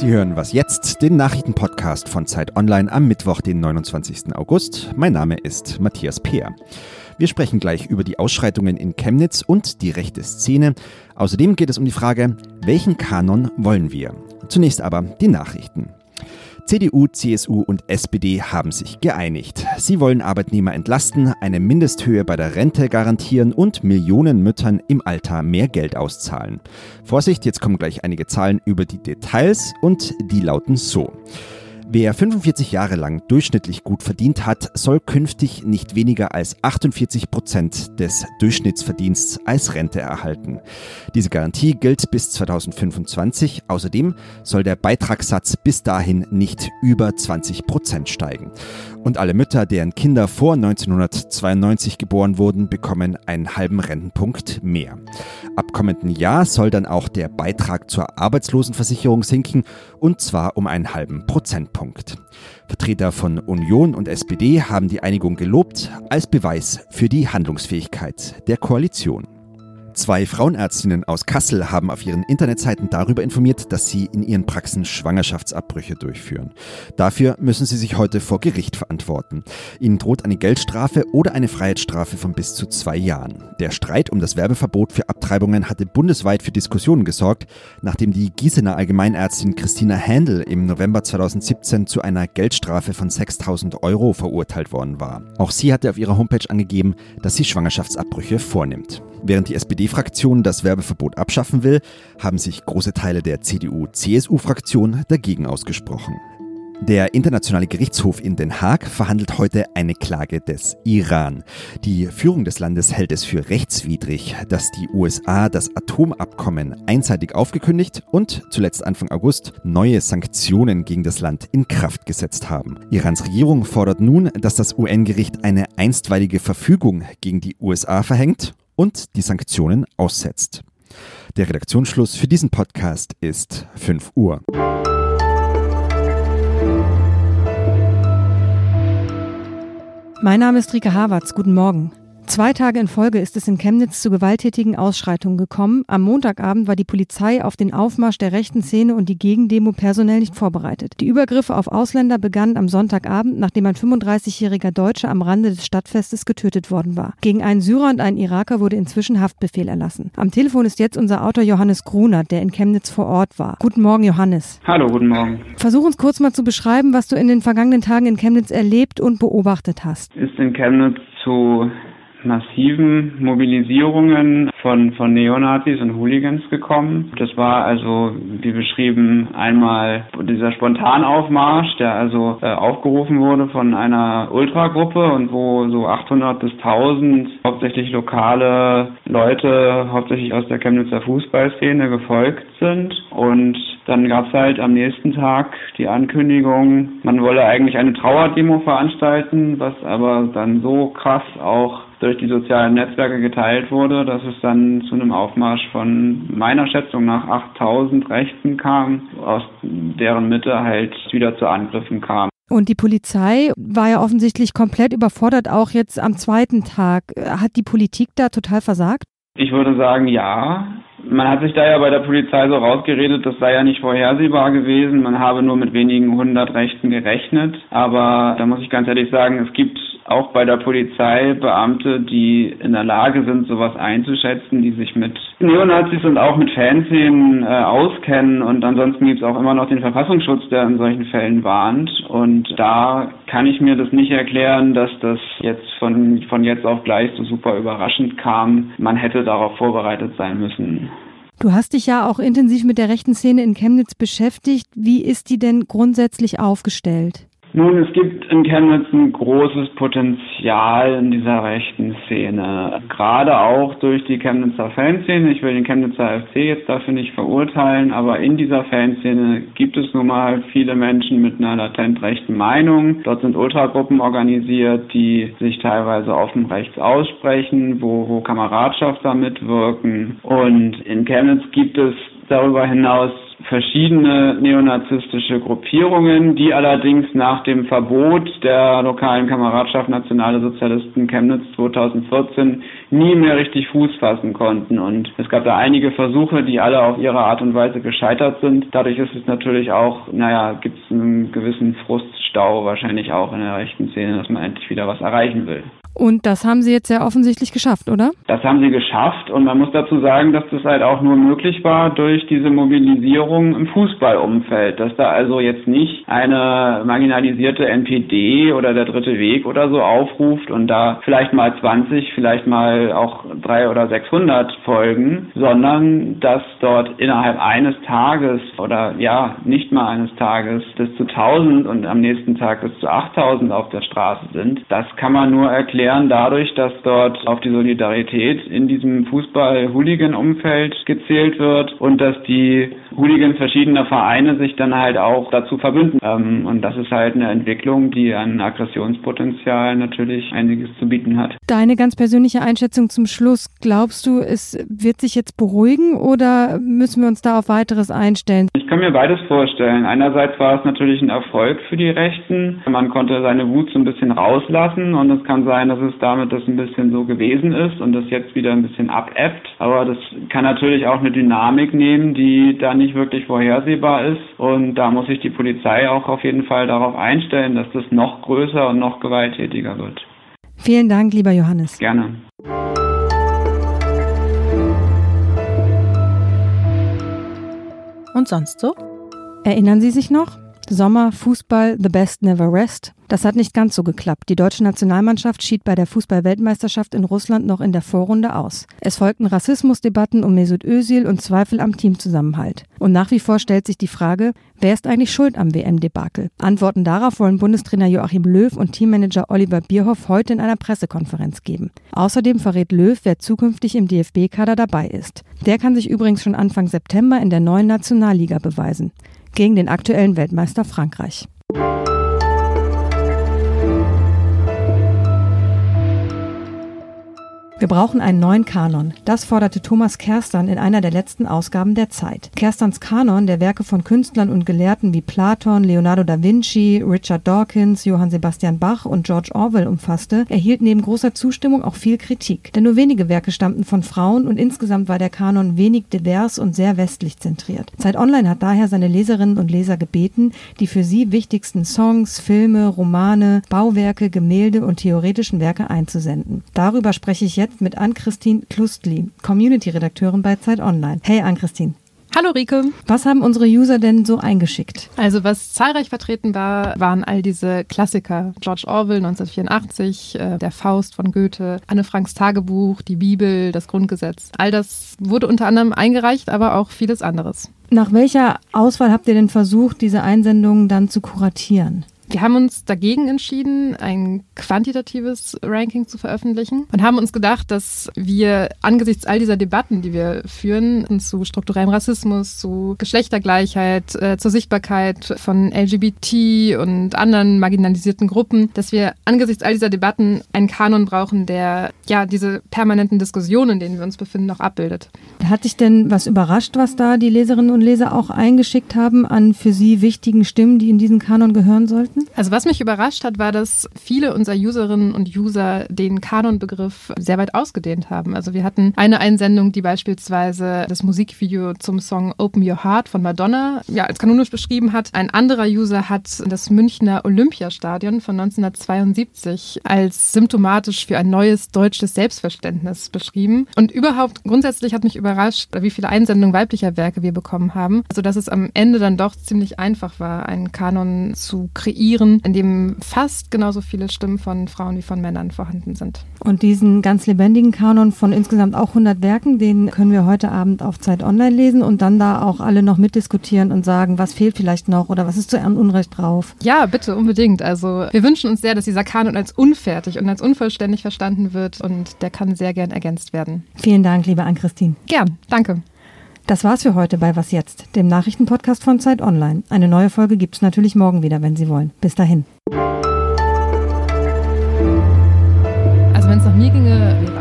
Sie hören Was jetzt, den Nachrichtenpodcast von Zeit Online am Mittwoch, den 29. August. Mein Name ist Matthias Peer. Wir sprechen gleich über die Ausschreitungen in Chemnitz und die rechte Szene. Außerdem geht es um die Frage, welchen Kanon wollen wir? Zunächst aber die Nachrichten. CDU, CSU und SPD haben sich geeinigt. Sie wollen Arbeitnehmer entlasten, eine Mindesthöhe bei der Rente garantieren und Millionen Müttern im Alter mehr Geld auszahlen. Vorsicht, jetzt kommen gleich einige Zahlen über die Details und die lauten so. Wer 45 Jahre lang durchschnittlich gut verdient hat, soll künftig nicht weniger als 48 Prozent des Durchschnittsverdiensts als Rente erhalten. Diese Garantie gilt bis 2025. Außerdem soll der Beitragssatz bis dahin nicht über 20 Prozent steigen. Und alle Mütter, deren Kinder vor 1992 geboren wurden, bekommen einen halben Rentenpunkt mehr. Ab kommenden Jahr soll dann auch der Beitrag zur Arbeitslosenversicherung sinken, und zwar um einen halben Prozentpunkt. Vertreter von Union und SPD haben die Einigung gelobt als Beweis für die Handlungsfähigkeit der Koalition. Zwei Frauenärztinnen aus Kassel haben auf ihren Internetseiten darüber informiert, dass sie in ihren Praxen Schwangerschaftsabbrüche durchführen. Dafür müssen sie sich heute vor Gericht verantworten. Ihnen droht eine Geldstrafe oder eine Freiheitsstrafe von bis zu zwei Jahren. Der Streit um das Werbeverbot für Abtreibungen hatte bundesweit für Diskussionen gesorgt, nachdem die Gießener Allgemeinärztin Christina Händel im November 2017 zu einer Geldstrafe von 6000 Euro verurteilt worden war. Auch sie hatte auf ihrer Homepage angegeben, dass sie Schwangerschaftsabbrüche vornimmt. Während die SPD-Fraktion das Werbeverbot abschaffen will, haben sich große Teile der CDU-CSU-Fraktion dagegen ausgesprochen. Der Internationale Gerichtshof in Den Haag verhandelt heute eine Klage des Iran. Die Führung des Landes hält es für rechtswidrig, dass die USA das Atomabkommen einseitig aufgekündigt und zuletzt Anfang August neue Sanktionen gegen das Land in Kraft gesetzt haben. Irans Regierung fordert nun, dass das UN-Gericht eine einstweilige Verfügung gegen die USA verhängt und die Sanktionen aussetzt. Der Redaktionsschluss für diesen Podcast ist 5 Uhr. Mein Name ist Rike Havertz. Guten Morgen. Zwei Tage in Folge ist es in Chemnitz zu gewalttätigen Ausschreitungen gekommen. Am Montagabend war die Polizei auf den Aufmarsch der rechten Szene und die Gegendemo personell nicht vorbereitet. Die Übergriffe auf Ausländer begannen am Sonntagabend, nachdem ein 35-jähriger Deutscher am Rande des Stadtfestes getötet worden war. Gegen einen Syrer und einen Iraker wurde inzwischen Haftbefehl erlassen. Am Telefon ist jetzt unser Autor Johannes Grunert, der in Chemnitz vor Ort war. Guten Morgen, Johannes. Hallo, guten Morgen. Versuch uns kurz mal zu beschreiben, was du in den vergangenen Tagen in Chemnitz erlebt und beobachtet hast. Ist in Chemnitz zu massiven Mobilisierungen von, von Neonazis und Hooligans gekommen. Das war also, wie beschrieben, einmal dieser Spontanaufmarsch, der also äh, aufgerufen wurde von einer Ultragruppe und wo so 800 bis 1000 hauptsächlich lokale Leute, hauptsächlich aus der Chemnitzer Fußballszene gefolgt sind. Und dann gab es halt am nächsten Tag die Ankündigung, man wolle eigentlich eine Trauerdemo veranstalten, was aber dann so krass auch durch die sozialen Netzwerke geteilt wurde, dass es dann zu einem Aufmarsch von meiner Schätzung nach 8000 Rechten kam, aus deren Mitte halt wieder zu Angriffen kam. Und die Polizei war ja offensichtlich komplett überfordert, auch jetzt am zweiten Tag. Hat die Politik da total versagt? Ich würde sagen, ja. Man hat sich da ja bei der Polizei so rausgeredet, das sei ja nicht vorhersehbar gewesen. Man habe nur mit wenigen hundert Rechten gerechnet. Aber da muss ich ganz ehrlich sagen, es gibt auch bei der Polizei Beamte, die in der Lage sind, sowas einzuschätzen, die sich mit Neonazis und auch mit Fanszenen äh, auskennen. Und ansonsten gibt es auch immer noch den Verfassungsschutz, der in solchen Fällen warnt. Und da kann ich mir das nicht erklären, dass das jetzt von, von jetzt auf gleich so super überraschend kam. Man hätte darauf vorbereitet sein müssen. Du hast dich ja auch intensiv mit der rechten Szene in Chemnitz beschäftigt. Wie ist die denn grundsätzlich aufgestellt? Nun, es gibt in Chemnitz ein großes Potenzial in dieser rechten Szene. Gerade auch durch die Chemnitzer Fanszene. Ich will den Chemnitzer FC jetzt dafür nicht verurteilen, aber in dieser Fanszene gibt es nun mal viele Menschen mit einer latent rechten Meinung. Dort sind Ultragruppen organisiert, die sich teilweise offen rechts aussprechen, wo, wo Kameradschaft da mitwirken. Und in Chemnitz gibt es darüber hinaus verschiedene neonazistische Gruppierungen, die allerdings nach dem Verbot der lokalen Kameradschaft Nationale Sozialisten Chemnitz 2014 nie mehr richtig Fuß fassen konnten. Und es gab da einige Versuche, die alle auf ihre Art und Weise gescheitert sind. Dadurch ist es natürlich auch, naja, gibt es einen gewissen Fruststau wahrscheinlich auch in der rechten Szene, dass man endlich wieder was erreichen will. Und das haben Sie jetzt sehr offensichtlich geschafft, oder? Das haben sie geschafft und man muss dazu sagen, dass das halt auch nur möglich war durch diese Mobilisierung im Fußballumfeld, dass da also jetzt nicht eine marginalisierte NPD oder der dritte Weg oder so aufruft und da vielleicht mal 20, vielleicht mal auch drei oder 600 folgen, sondern dass dort innerhalb eines Tages oder ja, nicht mal eines Tages bis zu 1000 und am nächsten Tag bis zu 8000 auf der Straße sind. Das kann man nur erklären erklären dadurch, dass dort auf die Solidarität in diesem Fußball-Hooligan-Umfeld gezählt wird und dass die Hooligans verschiedener Vereine sich dann halt auch dazu verbünden. Ähm, und das ist halt eine Entwicklung, die an Aggressionspotenzial natürlich einiges zu bieten hat. Deine ganz persönliche Einschätzung zum Schluss, glaubst du, es wird sich jetzt beruhigen oder müssen wir uns da auf weiteres einstellen? Ich kann mir beides vorstellen. Einerseits war es natürlich ein Erfolg für die Rechten. Man konnte seine Wut so ein bisschen rauslassen und es kann sein, dass es damit das ein bisschen so gewesen ist und das jetzt wieder ein bisschen abebbt. Aber das kann natürlich auch eine Dynamik nehmen, die da nicht wirklich vorhersehbar ist. Und da muss sich die Polizei auch auf jeden Fall darauf einstellen, dass das noch größer und noch gewalttätiger wird. Vielen Dank, lieber Johannes. Gerne. Und sonst so? Erinnern Sie sich noch? Sommer, Fußball, The Best Never Rest. Das hat nicht ganz so geklappt. Die deutsche Nationalmannschaft schied bei der Fußball-Weltmeisterschaft in Russland noch in der Vorrunde aus. Es folgten Rassismusdebatten um Mesut Özil und Zweifel am Teamzusammenhalt. Und nach wie vor stellt sich die Frage, wer ist eigentlich schuld am WM-Debakel? Antworten darauf wollen Bundestrainer Joachim Löw und Teammanager Oliver Bierhoff heute in einer Pressekonferenz geben. Außerdem verrät Löw, wer zukünftig im DFB-Kader dabei ist. Der kann sich übrigens schon Anfang September in der neuen Nationalliga beweisen gegen den aktuellen Weltmeister Frankreich. Wir brauchen einen neuen Kanon. Das forderte Thomas Kerstan in einer der letzten Ausgaben der Zeit. Kerstans Kanon, der Werke von Künstlern und Gelehrten wie Platon, Leonardo da Vinci, Richard Dawkins, Johann Sebastian Bach und George Orwell umfasste, erhielt neben großer Zustimmung auch viel Kritik. Denn nur wenige Werke stammten von Frauen und insgesamt war der Kanon wenig divers und sehr westlich zentriert. Zeit Online hat daher seine Leserinnen und Leser gebeten, die für sie wichtigsten Songs, Filme, Romane, Bauwerke, Gemälde und theoretischen Werke einzusenden. Darüber spreche ich jetzt jetzt mit Ann-Christine Klustli, Community-Redakteurin bei Zeit Online. Hey Ann-Christine. Hallo Rike. Was haben unsere User denn so eingeschickt? Also was zahlreich vertreten war, waren all diese Klassiker. George Orwell 1984, äh, Der Faust von Goethe, Anne Franks Tagebuch, die Bibel, das Grundgesetz. All das wurde unter anderem eingereicht, aber auch vieles anderes. Nach welcher Auswahl habt ihr denn versucht, diese Einsendungen dann zu kuratieren? Wir haben uns dagegen entschieden, ein quantitatives Ranking zu veröffentlichen und haben uns gedacht, dass wir angesichts all dieser Debatten, die wir führen, zu strukturellem Rassismus, zu Geschlechtergleichheit, äh, zur Sichtbarkeit von LGBT und anderen marginalisierten Gruppen, dass wir angesichts all dieser Debatten einen Kanon brauchen, der ja diese permanenten Diskussionen, in denen wir uns befinden, noch abbildet. Hat dich denn was überrascht, was da die Leserinnen und Leser auch eingeschickt haben an für sie wichtigen Stimmen, die in diesen Kanon gehören sollten? Finden? Also was mich überrascht hat, war, dass viele unserer Userinnen und User den Kanon-Begriff sehr weit ausgedehnt haben. Also wir hatten eine Einsendung, die beispielsweise das Musikvideo zum Song Open Your Heart von Madonna ja, als kanonisch beschrieben hat. Ein anderer User hat das Münchner Olympiastadion von 1972 als symptomatisch für ein neues deutsches Selbstverständnis beschrieben. Und überhaupt grundsätzlich hat mich überrascht, wie viele Einsendungen weiblicher Werke wir bekommen haben, sodass es am Ende dann doch ziemlich einfach war, einen Kanon zu kreieren kreieren, in dem fast genauso viele Stimmen von Frauen wie von Männern vorhanden sind. Und diesen ganz lebendigen Kanon von insgesamt auch 100 Werken, den können wir heute Abend auf Zeit Online lesen und dann da auch alle noch mitdiskutieren und sagen, was fehlt vielleicht noch oder was ist zu Unrecht drauf. Ja, bitte, unbedingt. Also wir wünschen uns sehr, dass dieser Kanon als unfertig und als unvollständig verstanden wird und der kann sehr gern ergänzt werden. Vielen Dank, liebe Ann-Christine. Gern, danke. Das war's für heute bei Was Jetzt, dem Nachrichtenpodcast von Zeit Online. Eine neue Folge gibt's natürlich morgen wieder, wenn Sie wollen. Bis dahin. Also wenn es nach mir ginge,